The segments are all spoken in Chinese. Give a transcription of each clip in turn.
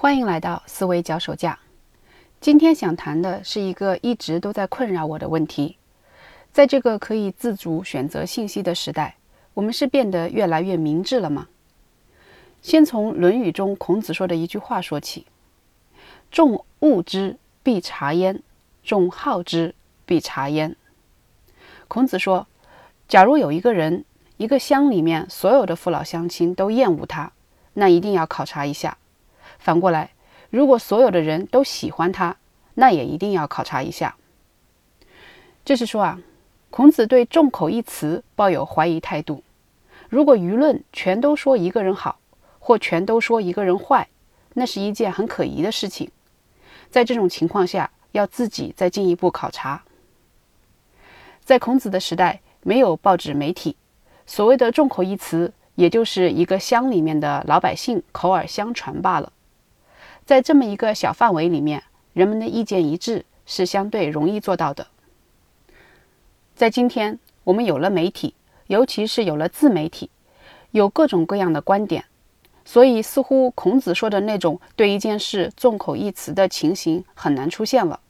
欢迎来到思维脚手架。今天想谈的是一个一直都在困扰我的问题。在这个可以自主选择信息的时代，我们是变得越来越明智了吗？先从《论语》中孔子说的一句话说起：“众恶之，必察焉；众好之，必察焉。”孔子说，假如有一个人，一个乡里面所有的父老乡亲都厌恶他，那一定要考察一下。反过来，如果所有的人都喜欢他，那也一定要考察一下。这是说啊，孔子对众口一词抱有怀疑态度。如果舆论全都说一个人好，或全都说一个人坏，那是一件很可疑的事情。在这种情况下，要自己再进一步考察。在孔子的时代，没有报纸媒体。所谓的众口一词，也就是一个乡里面的老百姓口耳相传罢了。在这么一个小范围里面，人们的意见一致是相对容易做到的。在今天，我们有了媒体，尤其是有了自媒体，有各种各样的观点，所以似乎孔子说的那种对一件事众口一词的情形很难出现了。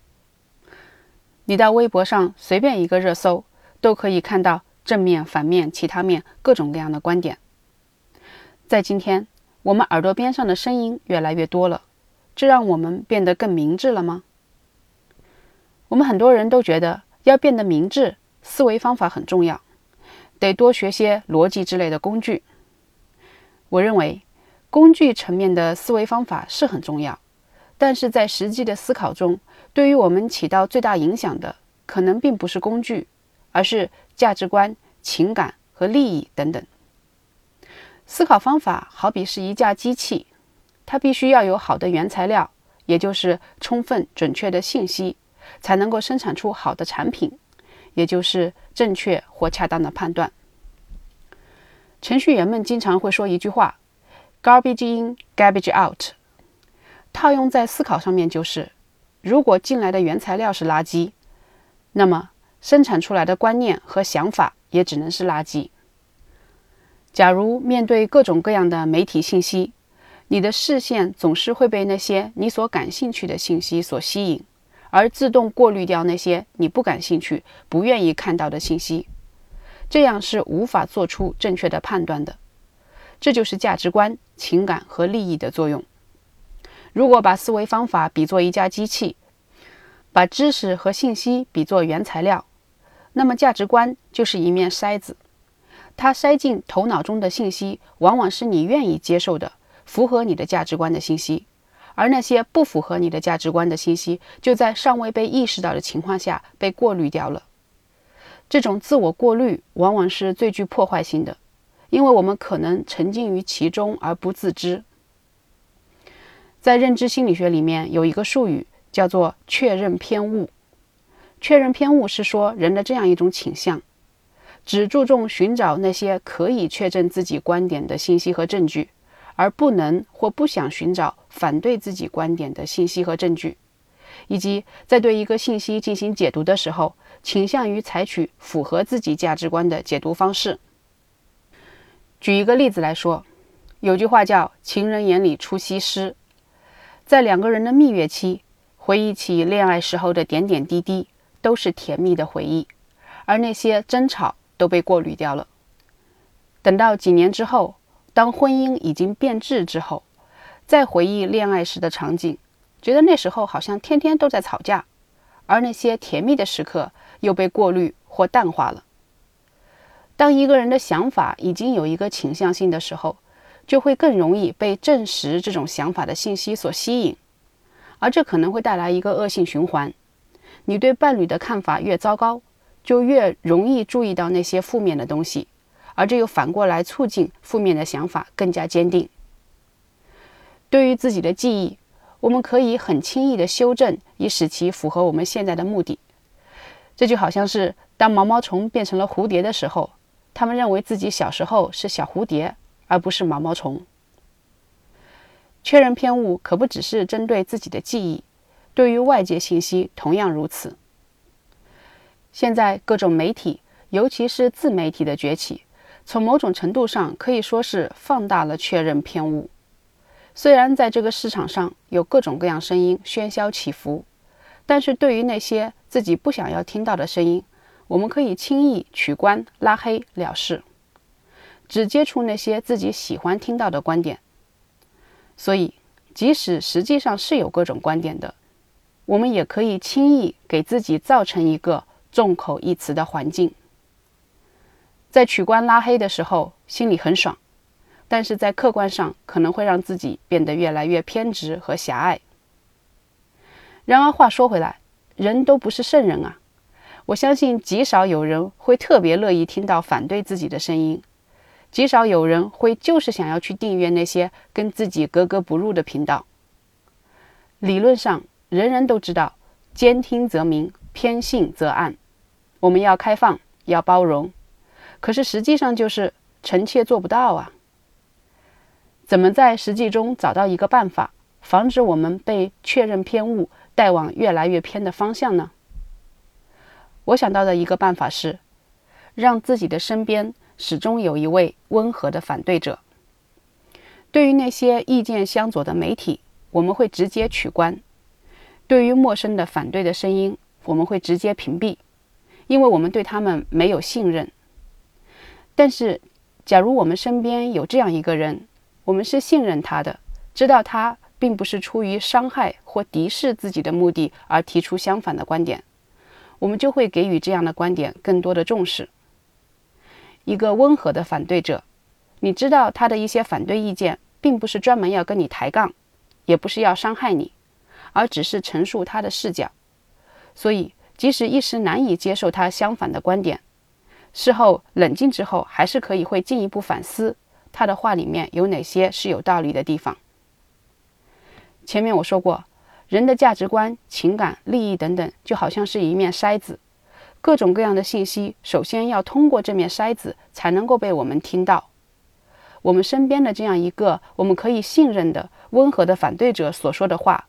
你到微博上随便一个热搜，都可以看到。正面、反面、其他面，各种各样的观点。在今天，我们耳朵边上的声音越来越多了，这让我们变得更明智了吗？我们很多人都觉得要变得明智，思维方法很重要，得多学些逻辑之类的工具。我认为，工具层面的思维方法是很重要，但是在实际的思考中，对于我们起到最大影响的，可能并不是工具。而是价值观、情感和利益等等。思考方法好比是一架机器，它必须要有好的原材料，也就是充分准确的信息，才能够生产出好的产品，也就是正确或恰当的判断。程序员们经常会说一句话：“garbage in, garbage out。”套用在思考上面就是：如果进来的原材料是垃圾，那么。生产出来的观念和想法也只能是垃圾。假如面对各种各样的媒体信息，你的视线总是会被那些你所感兴趣的信息所吸引，而自动过滤掉那些你不感兴趣、不愿意看到的信息，这样是无法做出正确的判断的。这就是价值观、情感和利益的作用。如果把思维方法比作一架机器，把知识和信息比作原材料。那么价值观就是一面筛子，它筛进头脑中的信息，往往是你愿意接受的、符合你的价值观的信息，而那些不符合你的价值观的信息，就在尚未被意识到的情况下被过滤掉了。这种自我过滤往往是最具破坏性的，因为我们可能沉浸于其中而不自知。在认知心理学里面有一个术语叫做确认偏误。确认偏误是说人的这样一种倾向，只注重寻找那些可以确证自己观点的信息和证据，而不能或不想寻找反对自己观点的信息和证据，以及在对一个信息进行解读的时候，倾向于采取符合自己价值观的解读方式。举一个例子来说，有句话叫“情人眼里出西施”，在两个人的蜜月期，回忆起恋爱时候的点点滴滴。都是甜蜜的回忆，而那些争吵都被过滤掉了。等到几年之后，当婚姻已经变质之后，再回忆恋爱时的场景，觉得那时候好像天天都在吵架，而那些甜蜜的时刻又被过滤或淡化了。当一个人的想法已经有一个倾向性的时候，就会更容易被证实这种想法的信息所吸引，而这可能会带来一个恶性循环。你对伴侣的看法越糟糕，就越容易注意到那些负面的东西，而这又反过来促进负面的想法更加坚定。对于自己的记忆，我们可以很轻易的修正，以使其符合我们现在的目的。这就好像是当毛毛虫变成了蝴蝶的时候，他们认为自己小时候是小蝴蝶，而不是毛毛虫。确认偏误可不只是针对自己的记忆。对于外界信息同样如此。现在各种媒体，尤其是自媒体的崛起，从某种程度上可以说是放大了确认偏误。虽然在这个市场上有各种各样声音喧嚣起伏，但是对于那些自己不想要听到的声音，我们可以轻易取关、拉黑了事，只接触那些自己喜欢听到的观点。所以，即使实际上是有各种观点的，我们也可以轻易给自己造成一个众口一词的环境。在取关拉黑的时候，心里很爽。但是在客观上可能会让自己变得越来越偏执和狭隘。然而话说回来，人都不是圣人啊！我相信极少有人会特别乐意听到反对自己的声音，极少有人会就是想要去订阅那些跟自己格格不入的频道。理论上，人人都知道“兼听则明，偏信则暗”，我们要开放，要包容。可是实际上就是臣妾做不到啊！怎么在实际中找到一个办法，防止我们被确认偏误带往越来越偏的方向呢？我想到的一个办法是，让自己的身边始终有一位温和的反对者。对于那些意见相左的媒体，我们会直接取关；对于陌生的反对的声音，我们会直接屏蔽，因为我们对他们没有信任。但是，假如我们身边有这样一个人，我们是信任他的，知道他并不是出于伤害或敌视自己的目的而提出相反的观点，我们就会给予这样的观点更多的重视。一个温和的反对者，你知道他的一些反对意见，并不是专门要跟你抬杠，也不是要伤害你，而只是陈述他的视角。所以，即使一时难以接受他相反的观点，事后冷静之后，还是可以会进一步反思。他的话里面有哪些是有道理的地方？前面我说过，人的价值观、情感、利益等等，就好像是一面筛子，各种各样的信息，首先要通过这面筛子才能够被我们听到。我们身边的这样一个我们可以信任的温和的反对者所说的话，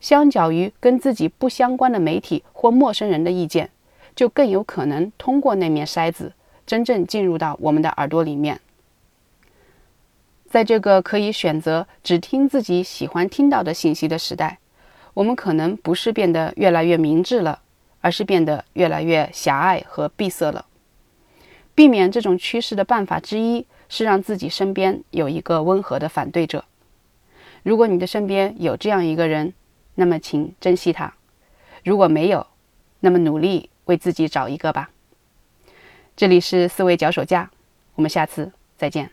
相较于跟自己不相关的媒体或陌生人的意见，就更有可能通过那面筛子，真正进入到我们的耳朵里面。在这个可以选择只听自己喜欢听到的信息的时代，我们可能不是变得越来越明智了，而是变得越来越狭隘和闭塞了。避免这种趋势的办法之一是让自己身边有一个温和的反对者。如果你的身边有这样一个人，那么请珍惜他；如果没有，那么努力为自己找一个吧。这里是思维脚手架，我们下次再见。